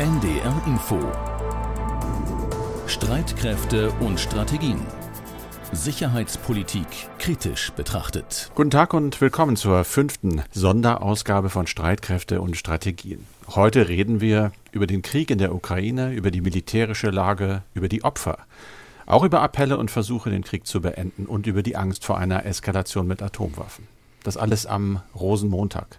NDR Info Streitkräfte und Strategien Sicherheitspolitik kritisch betrachtet. Guten Tag und willkommen zur fünften Sonderausgabe von Streitkräfte und Strategien. Heute reden wir über den Krieg in der Ukraine, über die militärische Lage, über die Opfer, auch über Appelle und Versuche, den Krieg zu beenden und über die Angst vor einer Eskalation mit Atomwaffen. Das alles am Rosenmontag.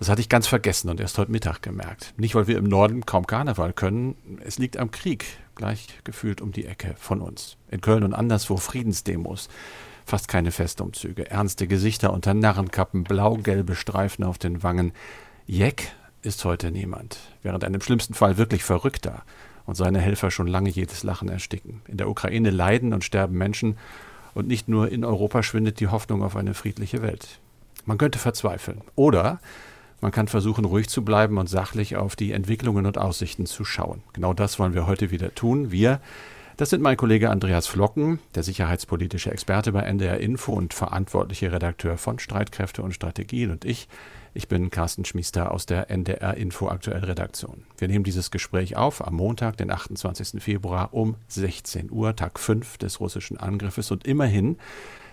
Das hatte ich ganz vergessen und erst heute Mittag gemerkt. Nicht, weil wir im Norden kaum Karneval können. Es liegt am Krieg, gleich gefühlt um die Ecke von uns. In Köln und anderswo Friedensdemos. Fast keine Festumzüge. Ernste Gesichter unter Narrenkappen, blau-gelbe Streifen auf den Wangen. Jeck ist heute niemand. Während einem schlimmsten Fall wirklich Verrückter und seine Helfer schon lange jedes Lachen ersticken. In der Ukraine leiden und sterben Menschen und nicht nur in Europa schwindet die Hoffnung auf eine friedliche Welt. Man könnte verzweifeln. Oder man kann versuchen, ruhig zu bleiben und sachlich auf die Entwicklungen und Aussichten zu schauen. Genau das wollen wir heute wieder tun. Wir, das sind mein Kollege Andreas Flocken, der sicherheitspolitische Experte bei NDR Info und verantwortliche Redakteur von Streitkräfte und Strategien und ich. Ich bin Carsten Schmiester aus der NDR Info Aktuell Redaktion. Wir nehmen dieses Gespräch auf am Montag, den 28. Februar um 16 Uhr, Tag 5 des russischen Angriffes und immerhin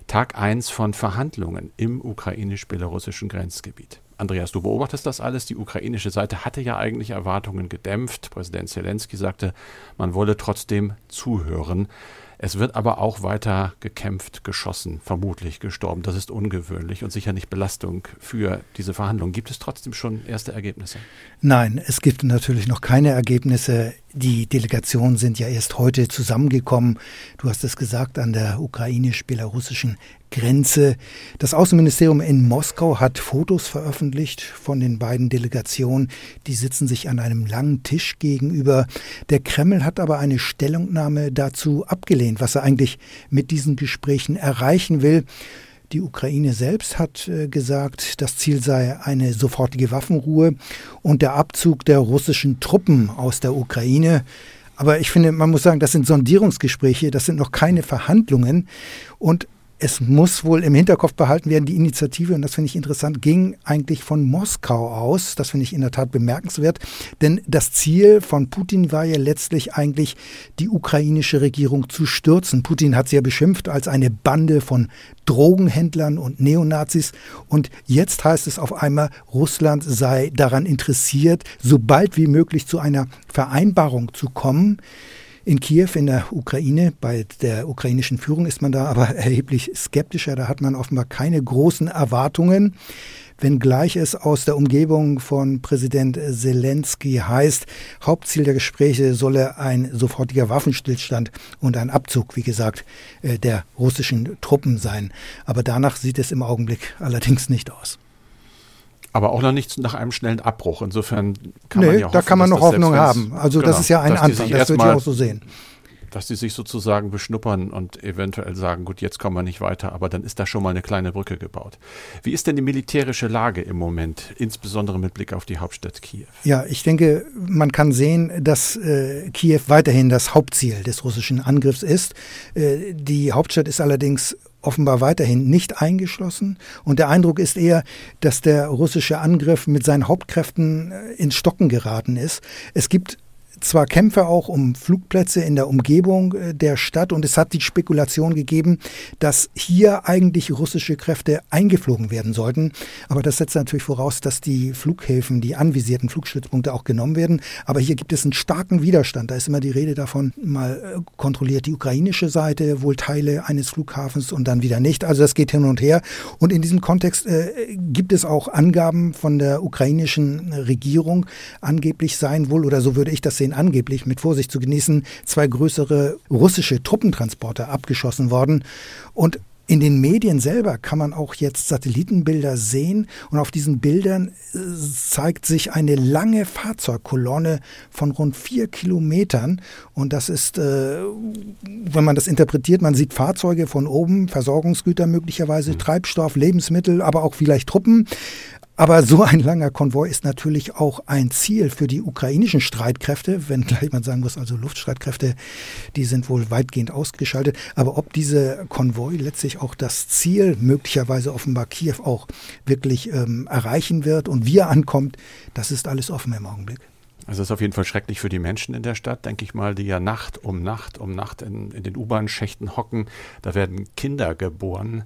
Tag 1 von Verhandlungen im ukrainisch-belarussischen Grenzgebiet. Andreas, du beobachtest das alles. Die ukrainische Seite hatte ja eigentlich Erwartungen gedämpft. Präsident Zelensky sagte, man wolle trotzdem zuhören. Es wird aber auch weiter gekämpft, geschossen, vermutlich gestorben. Das ist ungewöhnlich und sicher nicht Belastung für diese Verhandlungen. Gibt es trotzdem schon erste Ergebnisse? Nein, es gibt natürlich noch keine Ergebnisse. Die Delegationen sind ja erst heute zusammengekommen. Du hast es gesagt, an der ukrainisch-belarussischen Grenze. Das Außenministerium in Moskau hat Fotos veröffentlicht von den beiden Delegationen. Die sitzen sich an einem langen Tisch gegenüber. Der Kreml hat aber eine Stellungnahme dazu abgelehnt, was er eigentlich mit diesen Gesprächen erreichen will. Die Ukraine selbst hat äh, gesagt, das Ziel sei eine sofortige Waffenruhe und der Abzug der russischen Truppen aus der Ukraine. Aber ich finde, man muss sagen, das sind Sondierungsgespräche, das sind noch keine Verhandlungen. Und es muss wohl im Hinterkopf behalten werden, die Initiative, und das finde ich interessant, ging eigentlich von Moskau aus. Das finde ich in der Tat bemerkenswert. Denn das Ziel von Putin war ja letztlich eigentlich, die ukrainische Regierung zu stürzen. Putin hat sie ja beschimpft als eine Bande von Drogenhändlern und Neonazis. Und jetzt heißt es auf einmal, Russland sei daran interessiert, so bald wie möglich zu einer Vereinbarung zu kommen. In Kiew in der Ukraine, bei der ukrainischen Führung ist man da aber erheblich skeptischer. Da hat man offenbar keine großen Erwartungen wenngleich es aus der Umgebung von Präsident Zelensky heißt, Hauptziel der Gespräche solle ein sofortiger Waffenstillstand und ein Abzug, wie gesagt, äh, der russischen Truppen sein. Aber danach sieht es im Augenblick allerdings nicht aus. Aber auch noch nicht nach einem schnellen Abbruch. Insofern kann nee, man ja hoffen, da kann man noch Hoffnung haben. Also genau, das ist ja ein Anfang, das würde ich auch so sehen. Dass die sich sozusagen beschnuppern und eventuell sagen, gut, jetzt kommen wir nicht weiter, aber dann ist da schon mal eine kleine Brücke gebaut. Wie ist denn die militärische Lage im Moment, insbesondere mit Blick auf die Hauptstadt Kiew? Ja, ich denke, man kann sehen, dass äh, Kiew weiterhin das Hauptziel des russischen Angriffs ist. Äh, die Hauptstadt ist allerdings offenbar weiterhin nicht eingeschlossen. Und der Eindruck ist eher, dass der russische Angriff mit seinen Hauptkräften äh, ins Stocken geraten ist. Es gibt zwar Kämpfe auch um Flugplätze in der Umgebung äh, der Stadt und es hat die Spekulation gegeben, dass hier eigentlich russische Kräfte eingeflogen werden sollten. Aber das setzt natürlich voraus, dass die Flughäfen, die anvisierten Flugstützpunkte auch genommen werden. Aber hier gibt es einen starken Widerstand. Da ist immer die Rede davon, mal äh, kontrolliert die ukrainische Seite wohl Teile eines Flughafens und dann wieder nicht. Also das geht hin und her. Und in diesem Kontext äh, gibt es auch Angaben von der ukrainischen Regierung. Angeblich seien wohl, oder so würde ich das sehen, angeblich mit Vorsicht zu genießen, zwei größere russische Truppentransporter abgeschossen worden. Und in den Medien selber kann man auch jetzt Satellitenbilder sehen und auf diesen Bildern äh, zeigt sich eine lange Fahrzeugkolonne von rund vier Kilometern und das ist, äh, wenn man das interpretiert, man sieht Fahrzeuge von oben, Versorgungsgüter möglicherweise, mhm. Treibstoff, Lebensmittel, aber auch vielleicht Truppen. Aber so ein langer Konvoi ist natürlich auch ein Ziel für die ukrainischen Streitkräfte, wenn gleich man sagen muss, also Luftstreitkräfte, die sind wohl weitgehend ausgeschaltet. Aber ob diese Konvoi letztlich auch das Ziel, möglicherweise offenbar Kiew auch wirklich ähm, erreichen wird und wie er ankommt, das ist alles offen im Augenblick. Also es ist auf jeden Fall schrecklich für die Menschen in der Stadt, denke ich mal, die ja Nacht um Nacht um Nacht in, in den U-Bahn-Schächten hocken. Da werden Kinder geboren.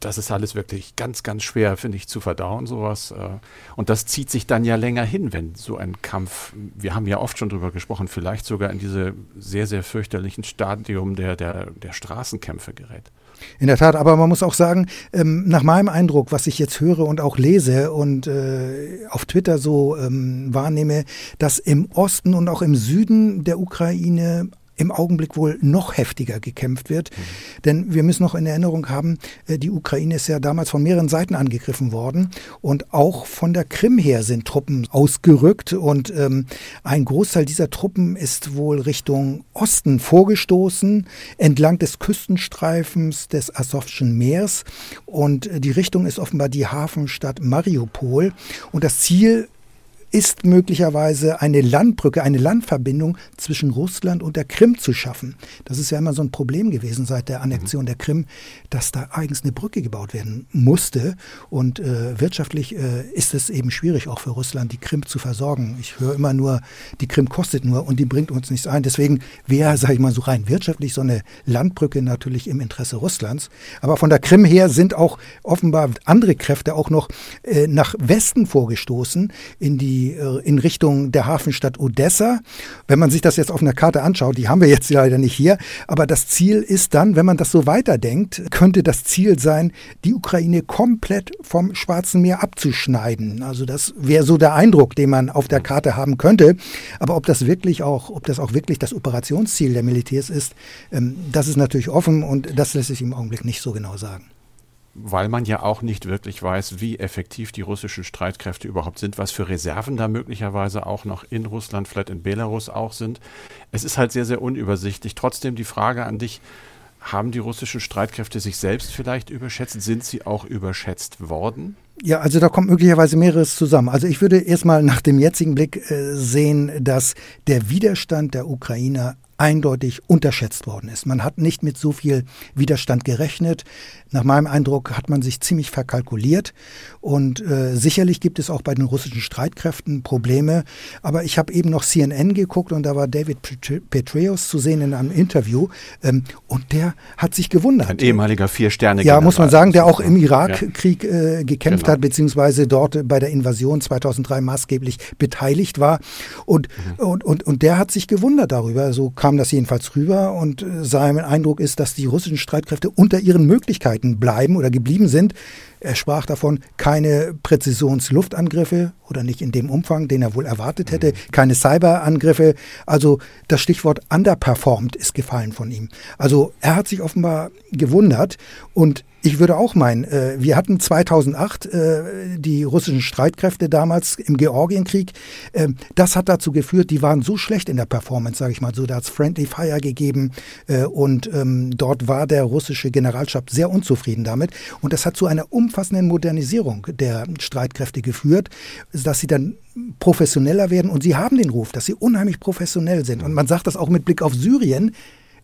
Das ist alles wirklich ganz, ganz schwer, finde ich, zu verdauen, sowas. Äh. Und das zieht sich dann ja länger hin, wenn so ein Kampf, wir haben ja oft schon drüber gesprochen, vielleicht sogar in diese sehr, sehr fürchterlichen Stadium der, der, der Straßenkämpfe gerät. In der Tat, aber man muss auch sagen, ähm, nach meinem Eindruck, was ich jetzt höre und auch lese und äh, auf Twitter so ähm, wahrnehme, dass im Osten und auch im Süden der Ukraine im Augenblick wohl noch heftiger gekämpft wird. Mhm. Denn wir müssen noch in Erinnerung haben, äh, die Ukraine ist ja damals von mehreren Seiten angegriffen worden und auch von der Krim her sind Truppen ausgerückt und ähm, ein Großteil dieser Truppen ist wohl Richtung Osten vorgestoßen, entlang des Küstenstreifens des Asowschen Meers und äh, die Richtung ist offenbar die Hafenstadt Mariupol und das Ziel ist möglicherweise eine Landbrücke, eine Landverbindung zwischen Russland und der Krim zu schaffen. Das ist ja immer so ein Problem gewesen seit der Annexion der Krim, dass da eigens eine Brücke gebaut werden musste. Und äh, wirtschaftlich äh, ist es eben schwierig, auch für Russland die Krim zu versorgen. Ich höre immer nur, die Krim kostet nur und die bringt uns nichts ein. Deswegen wäre, sage ich mal, so rein wirtschaftlich so eine Landbrücke natürlich im Interesse Russlands. Aber von der Krim her sind auch offenbar andere Kräfte auch noch äh, nach Westen vorgestoßen in die äh, in Richtung der Hafenstadt Odessa. Wenn man sich das jetzt auf einer Karte anschaut, die haben wir jetzt leider nicht hier, aber das Ziel ist dann, wenn man das so weiterdenkt, könnte das Ziel sein, die Ukraine komplett vom Schwarzen Meer abzuschneiden. Also das wäre so der Eindruck, den man auf der Karte haben könnte. Aber ob das wirklich auch, ob das auch wirklich das Operationsziel der Militärs ist, ähm, das ist natürlich offen und das lässt sich im Augenblick nicht so genau sagen weil man ja auch nicht wirklich weiß, wie effektiv die russischen Streitkräfte überhaupt sind, was für Reserven da möglicherweise auch noch in Russland, vielleicht in Belarus auch sind. Es ist halt sehr, sehr unübersichtlich. Trotzdem die Frage an dich, haben die russischen Streitkräfte sich selbst vielleicht überschätzt? Sind sie auch überschätzt worden? Ja, also da kommt möglicherweise mehreres zusammen. Also ich würde erstmal nach dem jetzigen Blick äh, sehen, dass der Widerstand der Ukrainer eindeutig unterschätzt worden ist. Man hat nicht mit so viel Widerstand gerechnet. Nach meinem Eindruck hat man sich ziemlich verkalkuliert und äh, sicherlich gibt es auch bei den russischen Streitkräften Probleme. Aber ich habe eben noch CNN geguckt und da war David Petraeus zu sehen in einem Interview ähm, und der hat sich gewundert. Ein ehemaliger Vier-Sterne. Ja, muss man sagen, der auch im Irakkrieg äh, gekämpft genau. hat, beziehungsweise dort bei der Invasion 2003 maßgeblich beteiligt war. Und, mhm. und, und, und der hat sich gewundert darüber. So kam das jedenfalls rüber und äh, sein Eindruck ist, dass die russischen Streitkräfte unter ihren Möglichkeiten bleiben oder geblieben sind. Er sprach davon, keine Präzisionsluftangriffe oder nicht in dem Umfang, den er wohl erwartet hätte, mhm. keine Cyberangriffe. Also das Stichwort underperformed ist gefallen von ihm. Also er hat sich offenbar gewundert und ich würde auch meinen, äh, wir hatten 2008 äh, die russischen Streitkräfte damals im Georgienkrieg. Äh, das hat dazu geführt, die waren so schlecht in der Performance, sage ich mal so. Da hat es Friendly Fire gegeben äh, und ähm, dort war der russische Generalstab sehr unzufrieden damit. Und das hat zu einer umfassenden Modernisierung der Streitkräfte geführt, dass sie dann professioneller werden. Und sie haben den Ruf, dass sie unheimlich professionell sind. Und man sagt das auch mit Blick auf Syrien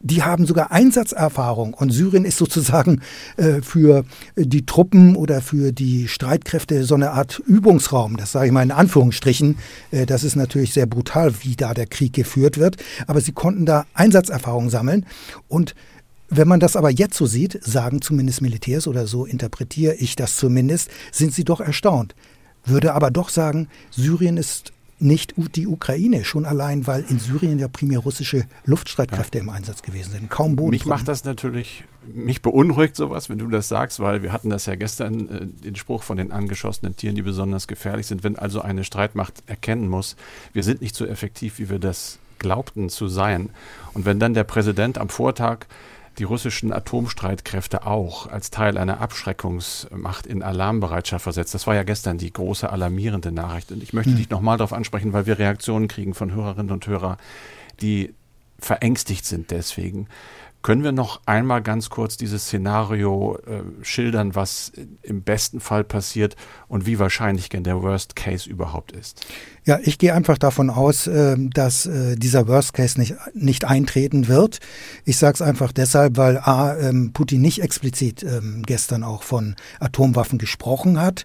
die haben sogar Einsatzerfahrung. Und Syrien ist sozusagen äh, für die Truppen oder für die Streitkräfte so eine Art Übungsraum. Das sage ich mal in Anführungsstrichen. Äh, das ist natürlich sehr brutal, wie da der Krieg geführt wird. Aber sie konnten da Einsatzerfahrung sammeln. Und wenn man das aber jetzt so sieht, sagen zumindest Militärs oder so interpretiere ich das zumindest, sind sie doch erstaunt. Würde aber doch sagen, Syrien ist nicht die Ukraine, schon allein, weil in Syrien ja primär russische Luftstreitkräfte ja. im Einsatz gewesen sind. Kaum Boden. Mich macht das natürlich, mich beunruhigt sowas, wenn du das sagst, weil wir hatten das ja gestern, äh, den Spruch von den angeschossenen Tieren, die besonders gefährlich sind. Wenn also eine Streitmacht erkennen muss, wir sind nicht so effektiv, wie wir das glaubten zu sein. Und wenn dann der Präsident am Vortag die russischen Atomstreitkräfte auch als Teil einer Abschreckungsmacht in Alarmbereitschaft versetzt. Das war ja gestern die große alarmierende Nachricht. Und ich möchte mhm. dich nochmal darauf ansprechen, weil wir Reaktionen kriegen von Hörerinnen und Hörern, die verängstigt sind deswegen. Können wir noch einmal ganz kurz dieses Szenario äh, schildern, was im besten Fall passiert und wie wahrscheinlich der Worst Case überhaupt ist? Ja, ich gehe einfach davon aus, ähm, dass äh, dieser Worst Case nicht, nicht eintreten wird. Ich sage es einfach deshalb, weil A, ähm, Putin nicht explizit ähm, gestern auch von Atomwaffen gesprochen hat.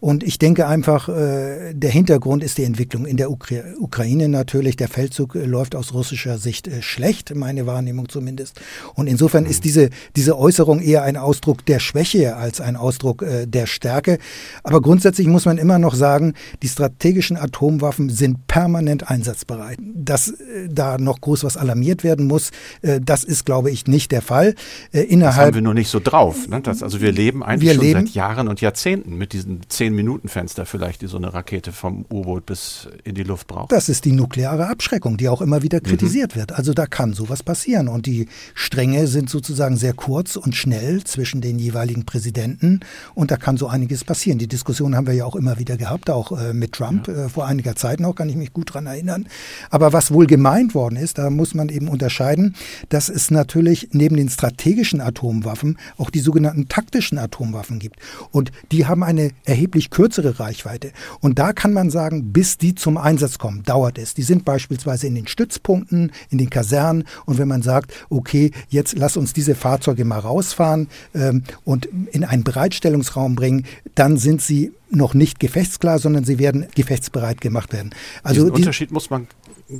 Und ich denke einfach, äh, der Hintergrund ist die Entwicklung in der Ukra Ukraine natürlich. Der Feldzug äh, läuft aus russischer Sicht schlecht, meine Wahrnehmung zumindest. Und insofern ist diese, diese Äußerung eher ein Ausdruck der Schwäche als ein Ausdruck der Stärke. Aber grundsätzlich muss man immer noch sagen, die strategischen Atom Atomwaffen sind permanent einsatzbereit. Dass äh, da noch groß was alarmiert werden muss, äh, das ist, glaube ich, nicht der Fall. Äh, innerhalb, das haben wir nur nicht so drauf. Ne? Das, also wir leben eigentlich wir schon leben, seit Jahren und Jahrzehnten mit diesen zehn Minuten Fenster vielleicht, die so eine Rakete vom U-Boot bis in die Luft braucht. Das ist die nukleare Abschreckung, die auch immer wieder mhm. kritisiert mhm. wird. Also da kann sowas passieren und die Stränge sind sozusagen sehr kurz und schnell zwischen den jeweiligen Präsidenten und da kann so einiges passieren. Die Diskussion haben wir ja auch immer wieder gehabt, auch äh, mit Trump ja. äh, vor einiger Zeit noch, kann ich mich gut daran erinnern. Aber was wohl gemeint worden ist, da muss man eben unterscheiden, dass es natürlich neben den strategischen Atomwaffen auch die sogenannten taktischen Atomwaffen gibt. Und die haben eine erheblich kürzere Reichweite. Und da kann man sagen, bis die zum Einsatz kommen, dauert es. Die sind beispielsweise in den Stützpunkten, in den Kasernen. Und wenn man sagt, okay, jetzt lass uns diese Fahrzeuge mal rausfahren ähm, und in einen Bereitstellungsraum bringen, dann sind sie noch nicht gefechtsklar, sondern sie werden gefechtsbereit gemacht werden. Also Diesen Unterschied muss man,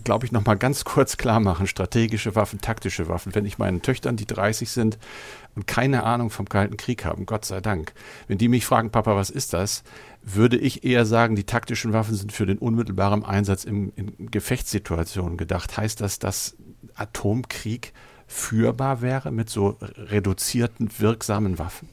glaube ich, noch mal ganz kurz klar machen. Strategische Waffen, taktische Waffen. Wenn ich meinen Töchtern, die 30 sind und keine Ahnung vom Kalten Krieg haben, Gott sei Dank, wenn die mich fragen, Papa, was ist das, würde ich eher sagen, die taktischen Waffen sind für den unmittelbaren Einsatz in, in Gefechtssituationen gedacht. Heißt das, dass Atomkrieg führbar wäre mit so reduzierten, wirksamen Waffen?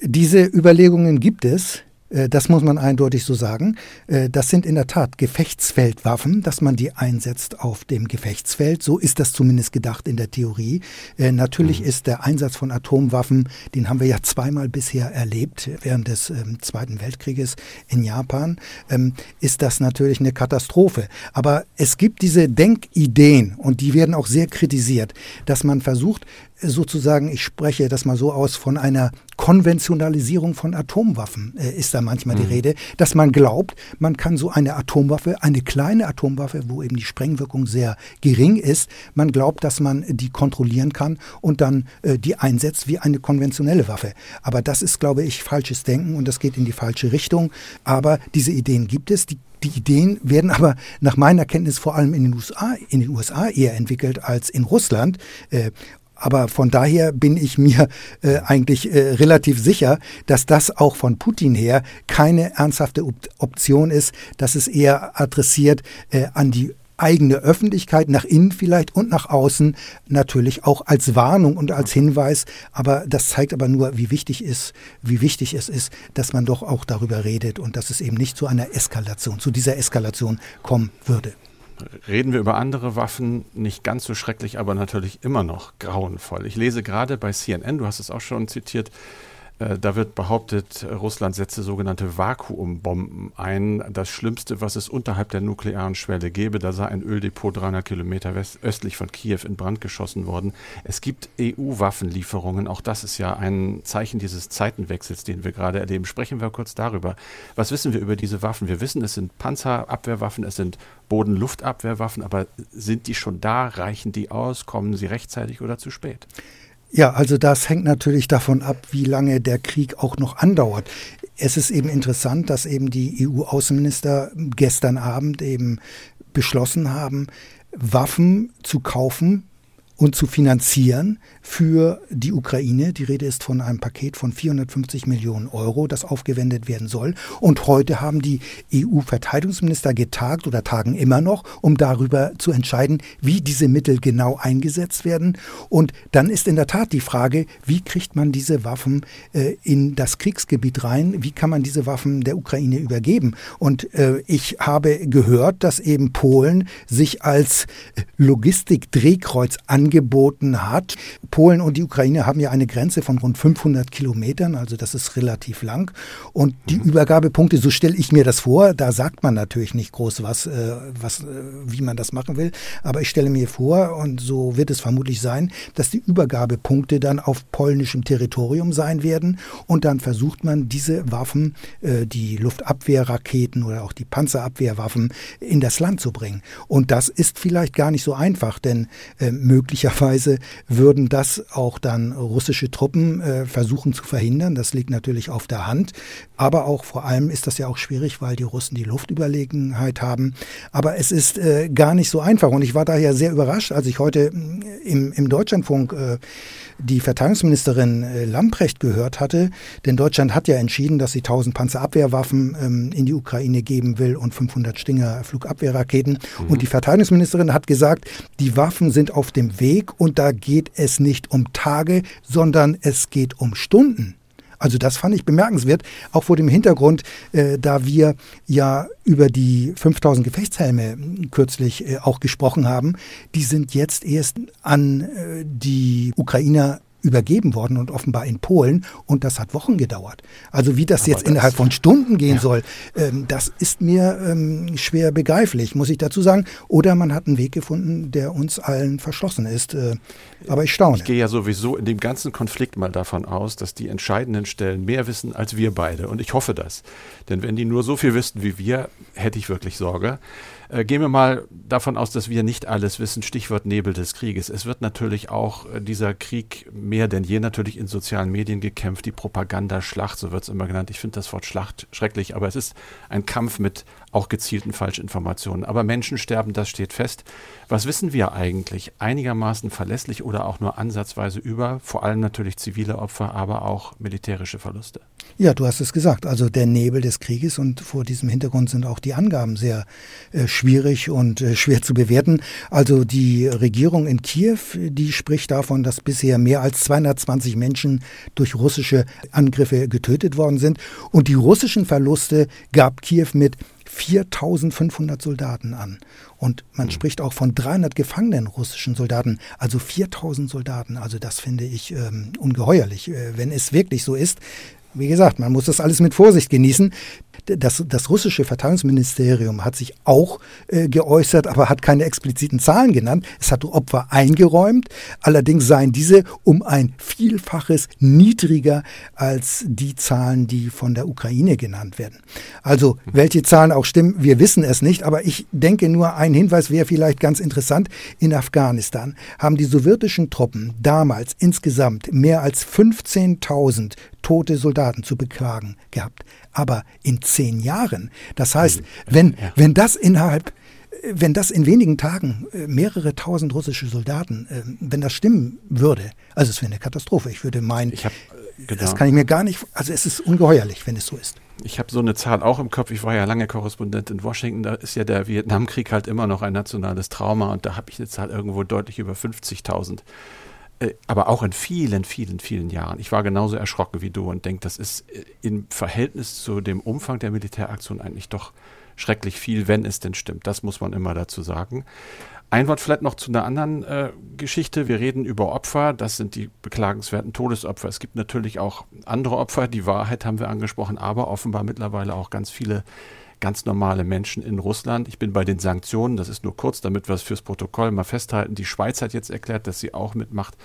Diese Überlegungen gibt es. Äh, das muss man eindeutig so sagen. Äh, das sind in der Tat Gefechtsfeldwaffen, dass man die einsetzt auf dem Gefechtsfeld. So ist das zumindest gedacht in der Theorie. Äh, natürlich mhm. ist der Einsatz von Atomwaffen, den haben wir ja zweimal bisher erlebt während des ähm, Zweiten Weltkrieges in Japan, ähm, ist das natürlich eine Katastrophe. Aber es gibt diese Denkideen und die werden auch sehr kritisiert, dass man versucht, sozusagen, ich spreche das mal so aus, von einer Konventionalisierung von Atomwaffen äh, ist da manchmal mhm. die Rede, dass man glaubt, man kann so eine Atomwaffe, eine kleine Atomwaffe, wo eben die Sprengwirkung sehr gering ist, man glaubt, dass man die kontrollieren kann und dann äh, die einsetzt wie eine konventionelle Waffe. Aber das ist, glaube ich, falsches Denken und das geht in die falsche Richtung. Aber diese Ideen gibt es, die die Ideen werden aber nach meiner Kenntnis vor allem in den USA, in den USA eher entwickelt als in Russland. Aber von daher bin ich mir äh, eigentlich äh, relativ sicher, dass das auch von Putin her keine ernsthafte Option ist, dass es eher adressiert äh, an die eigene Öffentlichkeit, nach innen vielleicht und nach außen, natürlich auch als Warnung und als Hinweis. Aber das zeigt aber nur, wie wichtig ist, wie wichtig es ist, dass man doch auch darüber redet und dass es eben nicht zu einer Eskalation, zu dieser Eskalation kommen würde reden wir über andere Waffen, nicht ganz so schrecklich, aber natürlich immer noch grauenvoll. Ich lese gerade bei CNN, du hast es auch schon zitiert, da wird behauptet, Russland setze sogenannte Vakuumbomben ein. Das Schlimmste, was es unterhalb der nuklearen Schwelle gäbe, da sei ein Öldepot 300 Kilometer östlich von Kiew in Brand geschossen worden. Es gibt EU-Waffenlieferungen. Auch das ist ja ein Zeichen dieses Zeitenwechsels, den wir gerade erleben. Sprechen wir kurz darüber. Was wissen wir über diese Waffen? Wir wissen, es sind Panzerabwehrwaffen, es sind Boden-Luftabwehrwaffen, aber sind die schon da? Reichen die aus? Kommen sie rechtzeitig oder zu spät? Ja, also das hängt natürlich davon ab, wie lange der Krieg auch noch andauert. Es ist eben interessant, dass eben die EU-Außenminister gestern Abend eben beschlossen haben, Waffen zu kaufen und zu finanzieren für die Ukraine. Die Rede ist von einem Paket von 450 Millionen Euro, das aufgewendet werden soll. Und heute haben die EU-Verteidigungsminister getagt oder tagen immer noch, um darüber zu entscheiden, wie diese Mittel genau eingesetzt werden. Und dann ist in der Tat die Frage, wie kriegt man diese Waffen äh, in das Kriegsgebiet rein? Wie kann man diese Waffen der Ukraine übergeben? Und äh, ich habe gehört, dass eben Polen sich als Logistikdrehkreuz an angeboten hat. Polen und die Ukraine haben ja eine Grenze von rund 500 Kilometern, also das ist relativ lang. Und die mhm. Übergabepunkte, so stelle ich mir das vor, da sagt man natürlich nicht groß was, äh, was, äh, wie man das machen will, aber ich stelle mir vor, und so wird es vermutlich sein, dass die Übergabepunkte dann auf polnischem Territorium sein werden und dann versucht man diese Waffen, äh, die Luftabwehrraketen oder auch die Panzerabwehrwaffen in das Land zu bringen. Und das ist vielleicht gar nicht so einfach, denn äh, möglicherweise würden das auch dann russische Truppen äh, versuchen zu verhindern. Das liegt natürlich auf der Hand. Aber auch vor allem ist das ja auch schwierig, weil die Russen die Luftüberlegenheit haben. Aber es ist äh, gar nicht so einfach. Und ich war daher sehr überrascht, als ich heute äh, im, im Deutschlandfunk äh, die Verteidigungsministerin äh, Lamprecht gehört hatte. Denn Deutschland hat ja entschieden, dass sie 1000 Panzerabwehrwaffen ähm, in die Ukraine geben will und 500 Stinger Flugabwehrraketen. Mhm. Und die Verteidigungsministerin hat gesagt, die Waffen sind auf dem Weg und da geht es nicht um Tage, sondern es geht um Stunden. Also das fand ich bemerkenswert, auch vor dem Hintergrund, äh, da wir ja über die 5000 Gefechtshelme kürzlich äh, auch gesprochen haben. Die sind jetzt erst an äh, die Ukrainer übergeben worden und offenbar in Polen und das hat Wochen gedauert. Also wie das Aber jetzt das innerhalb von Stunden gehen ja. soll, ähm, das ist mir ähm, schwer begreiflich, muss ich dazu sagen. Oder man hat einen Weg gefunden, der uns allen verschlossen ist. Äh, aber ich staune. Ich gehe ja sowieso in dem ganzen Konflikt mal davon aus, dass die entscheidenden Stellen mehr wissen als wir beide und ich hoffe das. Denn wenn die nur so viel wüssten wie wir, hätte ich wirklich Sorge. Äh, gehen wir mal davon aus, dass wir nicht alles wissen. Stichwort Nebel des Krieges. Es wird natürlich auch äh, dieser Krieg mehr denn je natürlich in sozialen Medien gekämpft. Die Propagandaschlacht, so wird es immer genannt. Ich finde das Wort Schlacht schrecklich, aber es ist ein Kampf mit auch gezielten Falschinformationen. Aber Menschen sterben, das steht fest. Was wissen wir eigentlich einigermaßen verlässlich oder auch nur ansatzweise über? Vor allem natürlich zivile Opfer, aber auch militärische Verluste. Ja, du hast es gesagt. Also der Nebel des Krieges und vor diesem Hintergrund sind auch die Angaben sehr äh, schwierig und äh, schwer zu bewerten. Also die Regierung in Kiew, die spricht davon, dass bisher mehr als 220 Menschen durch russische Angriffe getötet worden sind. Und die russischen Verluste gab Kiew mit 4500 Soldaten an. Und man mhm. spricht auch von 300 gefangenen russischen Soldaten, also 4000 Soldaten. Also das finde ich ähm, ungeheuerlich, äh, wenn es wirklich so ist. Wie gesagt, man muss das alles mit Vorsicht genießen. Das, das russische Verteidigungsministerium hat sich auch äh, geäußert, aber hat keine expliziten Zahlen genannt. Es hat Opfer eingeräumt. Allerdings seien diese um ein Vielfaches niedriger als die Zahlen, die von der Ukraine genannt werden. Also, welche Zahlen auch stimmen, wir wissen es nicht. Aber ich denke nur, ein Hinweis wäre vielleicht ganz interessant. In Afghanistan haben die sowjetischen Truppen damals insgesamt mehr als 15.000 tote Soldaten zu beklagen gehabt. Aber in zehn Jahren. Das heißt, wenn, wenn das innerhalb wenn das in wenigen Tagen äh, mehrere tausend russische Soldaten, äh, wenn das stimmen würde, also es wäre eine Katastrophe. Ich würde meinen, ich hab, genau. das kann ich mir gar nicht, also es ist ungeheuerlich, wenn es so ist. Ich habe so eine Zahl auch im Kopf. Ich war ja lange Korrespondent in Washington. Da ist ja der Vietnamkrieg halt immer noch ein nationales Trauma und da habe ich eine Zahl irgendwo deutlich über 50.000 äh, aber auch in vielen, vielen, vielen Jahren. Ich war genauso erschrocken wie du und denke, das ist äh, im Verhältnis zu dem Umfang der Militäraktion eigentlich doch schrecklich viel, wenn es denn stimmt. Das muss man immer dazu sagen. Ein Wort vielleicht noch zu einer anderen äh, Geschichte. Wir reden über Opfer. Das sind die beklagenswerten Todesopfer. Es gibt natürlich auch andere Opfer. Die Wahrheit haben wir angesprochen, aber offenbar mittlerweile auch ganz viele ganz normale Menschen in Russland. Ich bin bei den Sanktionen, das ist nur kurz, damit wir es fürs Protokoll mal festhalten. Die Schweiz hat jetzt erklärt, dass sie auch mitmacht.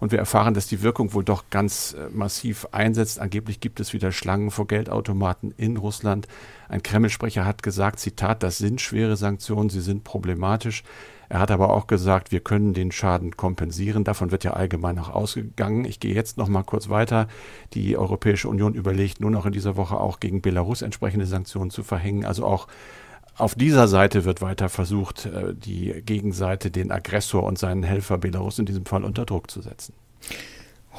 Und wir erfahren, dass die Wirkung wohl doch ganz äh, massiv einsetzt. Angeblich gibt es wieder Schlangen vor Geldautomaten in Russland. Ein Kreml-Sprecher hat gesagt, Zitat, das sind schwere Sanktionen, sie sind problematisch. Er hat aber auch gesagt, wir können den Schaden kompensieren. Davon wird ja allgemein auch ausgegangen. Ich gehe jetzt noch mal kurz weiter. Die Europäische Union überlegt nur noch in dieser Woche auch gegen Belarus entsprechende Sanktionen zu verhängen. Also auch auf dieser Seite wird weiter versucht, äh, die Gegenseite, den Aggressor und seinen Helfer Belarus in diesem Fall unter Druck zu setzen.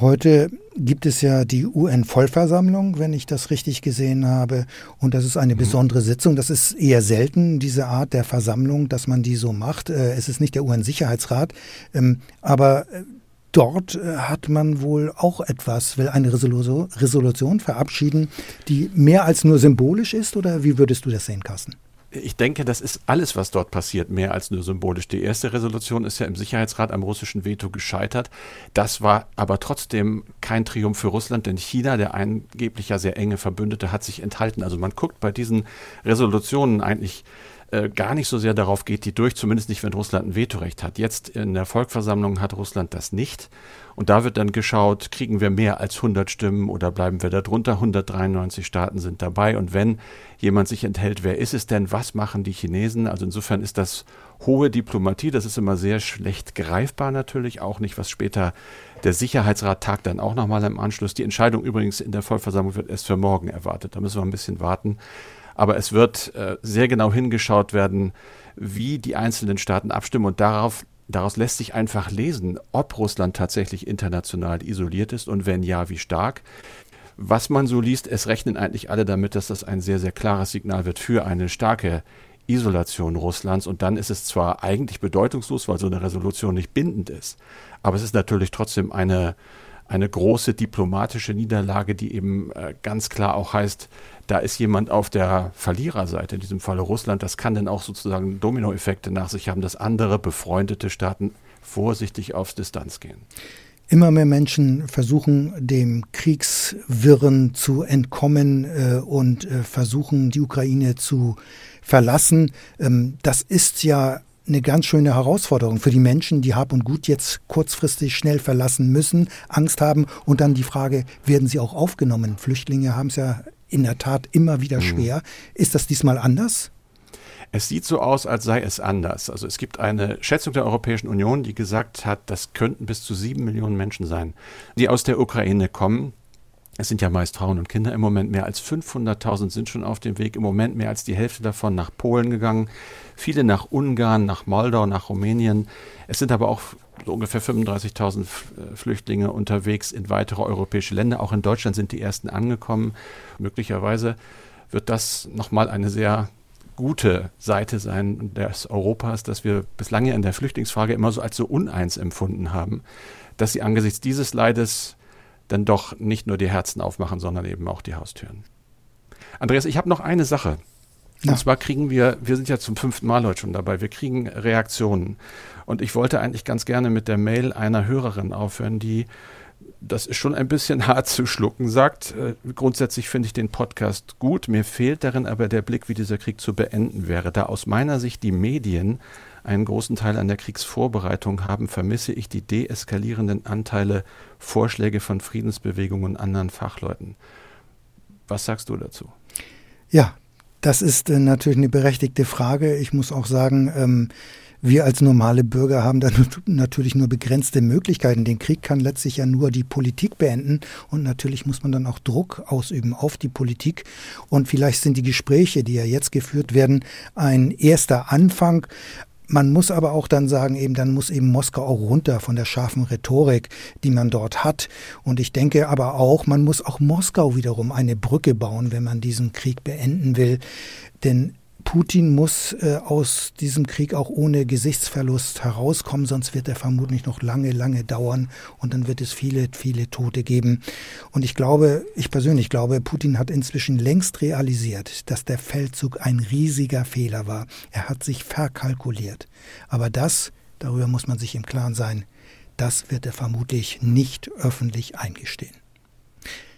Heute gibt es ja die UN-Vollversammlung, wenn ich das richtig gesehen habe. Und das ist eine mhm. besondere Sitzung. Das ist eher selten, diese Art der Versammlung, dass man die so macht. Äh, es ist nicht der UN-Sicherheitsrat. Ähm, aber äh, dort äh, hat man wohl auch etwas, will eine Resolution verabschieden, die mehr als nur symbolisch ist. Oder wie würdest du das sehen, Carsten? Ich denke, das ist alles, was dort passiert, mehr als nur symbolisch. Die erste Resolution ist ja im Sicherheitsrat am russischen Veto gescheitert. Das war aber trotzdem kein Triumph für Russland, denn China, der angeblich ja sehr enge Verbündete, hat sich enthalten. Also man guckt bei diesen Resolutionen eigentlich äh, gar nicht so sehr darauf, geht die durch, zumindest nicht, wenn Russland ein Vetorecht hat. Jetzt in der Volksversammlung hat Russland das nicht. Und da wird dann geschaut, kriegen wir mehr als 100 Stimmen oder bleiben wir da drunter? 193 Staaten sind dabei. Und wenn jemand sich enthält, wer ist es denn? Was machen die Chinesen? Also insofern ist das hohe Diplomatie. Das ist immer sehr schlecht greifbar natürlich. Auch nicht, was später der Sicherheitsrat tagt dann auch nochmal im Anschluss. Die Entscheidung übrigens in der Vollversammlung wird erst für morgen erwartet. Da müssen wir ein bisschen warten. Aber es wird äh, sehr genau hingeschaut werden, wie die einzelnen Staaten abstimmen und darauf Daraus lässt sich einfach lesen, ob Russland tatsächlich international isoliert ist und wenn ja, wie stark. Was man so liest, es rechnen eigentlich alle damit, dass das ein sehr, sehr klares Signal wird für eine starke Isolation Russlands. Und dann ist es zwar eigentlich bedeutungslos, weil so eine Resolution nicht bindend ist, aber es ist natürlich trotzdem eine, eine große diplomatische Niederlage, die eben äh, ganz klar auch heißt, da ist jemand auf der Verliererseite, in diesem Falle Russland. Das kann dann auch sozusagen Dominoeffekte nach sich haben, dass andere befreundete Staaten vorsichtig aufs Distanz gehen. Immer mehr Menschen versuchen dem Kriegswirren zu entkommen äh, und äh, versuchen die Ukraine zu verlassen. Ähm, das ist ja eine ganz schöne Herausforderung für die Menschen, die Hab und Gut jetzt kurzfristig schnell verlassen müssen, Angst haben und dann die Frage, werden sie auch aufgenommen? Flüchtlinge haben es ja in der Tat immer wieder mhm. schwer. Mhm. Ist das diesmal anders? Es sieht so aus, als sei es anders. Also es gibt eine Schätzung der Europäischen Union, die gesagt hat, das könnten bis zu sieben Millionen Menschen sein, die aus der Ukraine kommen. Es sind ja meist Frauen und Kinder im Moment. Mehr als 500.000 sind schon auf dem Weg. Im Moment mehr als die Hälfte davon nach Polen gegangen. Viele nach Ungarn, nach Moldau, nach Rumänien. Es sind aber auch so ungefähr 35.000 äh, Flüchtlinge unterwegs in weitere europäische Länder. Auch in Deutschland sind die ersten angekommen. Möglicherweise wird das nochmal eine sehr gute Seite sein des Europas, dass wir bislang ja in der Flüchtlingsfrage immer so als so uneins empfunden haben, dass sie angesichts dieses Leides dann doch nicht nur die Herzen aufmachen, sondern eben auch die Haustüren. Andreas, ich habe noch eine Sache. Ja. Und zwar kriegen wir, wir sind ja zum fünften Mal heute schon dabei, wir kriegen Reaktionen. Und ich wollte eigentlich ganz gerne mit der Mail einer Hörerin aufhören, die, das ist schon ein bisschen hart zu schlucken, sagt, äh, grundsätzlich finde ich den Podcast gut, mir fehlt darin aber der Blick, wie dieser Krieg zu beenden wäre. Da aus meiner Sicht die Medien einen großen Teil an der Kriegsvorbereitung haben, vermisse ich die deeskalierenden Anteile, Vorschläge von Friedensbewegungen und anderen Fachleuten. Was sagst du dazu? Ja, das ist äh, natürlich eine berechtigte Frage. Ich muss auch sagen, ähm, wir als normale Bürger haben da natürlich nur begrenzte Möglichkeiten. Den Krieg kann letztlich ja nur die Politik beenden und natürlich muss man dann auch Druck ausüben auf die Politik. Und vielleicht sind die Gespräche, die ja jetzt geführt werden, ein erster Anfang. Man muss aber auch dann sagen, eben dann muss eben Moskau auch runter von der scharfen Rhetorik, die man dort hat. Und ich denke aber auch, man muss auch Moskau wiederum eine Brücke bauen, wenn man diesen Krieg beenden will. Denn Putin muss äh, aus diesem Krieg auch ohne Gesichtsverlust herauskommen, sonst wird er vermutlich noch lange, lange dauern und dann wird es viele, viele Tote geben. Und ich glaube, ich persönlich glaube, Putin hat inzwischen längst realisiert, dass der Feldzug ein riesiger Fehler war. Er hat sich verkalkuliert. Aber das, darüber muss man sich im Klaren sein, das wird er vermutlich nicht öffentlich eingestehen.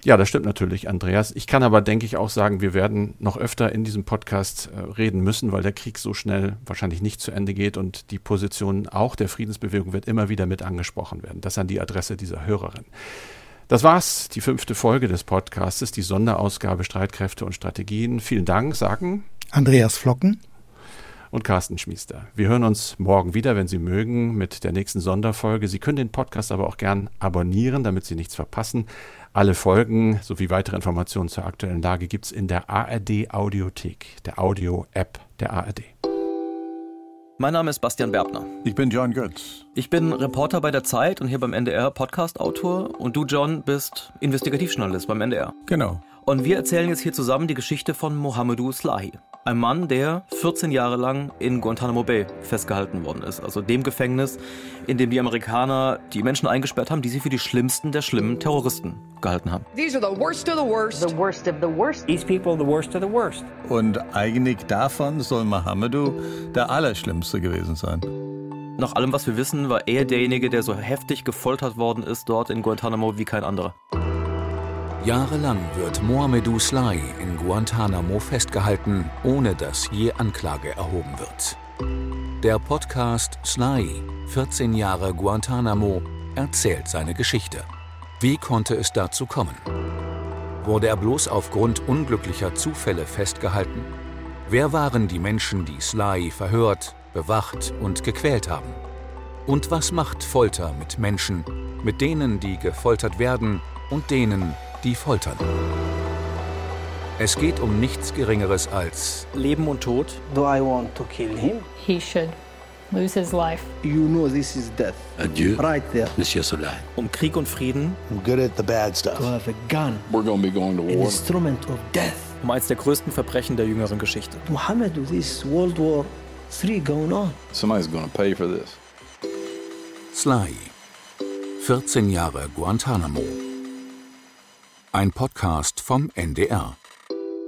Ja, das stimmt natürlich, Andreas. Ich kann aber, denke ich, auch sagen, wir werden noch öfter in diesem Podcast äh, reden müssen, weil der Krieg so schnell wahrscheinlich nicht zu Ende geht und die Position auch der Friedensbewegung wird immer wieder mit angesprochen werden. Das an die Adresse dieser Hörerin. Das war's, die fünfte Folge des Podcasts, die Sonderausgabe Streitkräfte und Strategien. Vielen Dank, sagen Andreas Flocken und Carsten Schmiester. Wir hören uns morgen wieder, wenn Sie mögen, mit der nächsten Sonderfolge. Sie können den Podcast aber auch gern abonnieren, damit Sie nichts verpassen. Alle Folgen sowie weitere Informationen zur aktuellen Lage gibt es in der ARD Audiothek, der Audio-App der ARD. Mein Name ist Bastian Berbner. Ich bin John Götz. Ich bin Reporter bei der Zeit und hier beim NDR Podcast-Autor. Und du, John, bist Investigativjournalist beim NDR. Genau. Und wir erzählen jetzt hier zusammen die Geschichte von Mohamedou Slahi. Ein Mann, der 14 Jahre lang in Guantanamo Bay festgehalten worden ist. Also dem Gefängnis, in dem die Amerikaner die Menschen eingesperrt haben, die sie für die schlimmsten der schlimmen Terroristen gehalten haben. These are the worst of the worst. The worst of the worst. These people, the worst of the worst. Und eigentlich davon soll Mohammedu der Allerschlimmste gewesen sein. Nach allem, was wir wissen, war er derjenige, der so heftig gefoltert worden ist dort in Guantanamo wie kein anderer. Jahrelang wird Mohamedou Sly in Guantanamo festgehalten, ohne dass je Anklage erhoben wird. Der Podcast Sly, 14 Jahre Guantanamo, erzählt seine Geschichte. Wie konnte es dazu kommen? Wurde er bloß aufgrund unglücklicher Zufälle festgehalten? Wer waren die Menschen, die Sly verhört, bewacht und gequält haben? Und was macht Folter mit Menschen, mit denen, die gefoltert werden und denen, die foltern. Es geht um nichts Geringeres als Leben und Tod. Do I want to kill him? He should lose his life. You know this is death. Adieu, Right there. Monsieur Soleil. Um Krieg und Frieden. I'm good at the bad stuff. To have a gun. We're going to be going to An war. instrument of death. Um eins der größten Verbrechen der jüngeren Geschichte. Muhammad, this World War III going on. Somebody's going to pay for this. Sly. 14 Jahre Guantanamo. Ein Podcast vom NDR.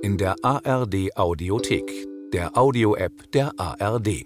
In der ARD Audiothek, der Audio-App der ARD.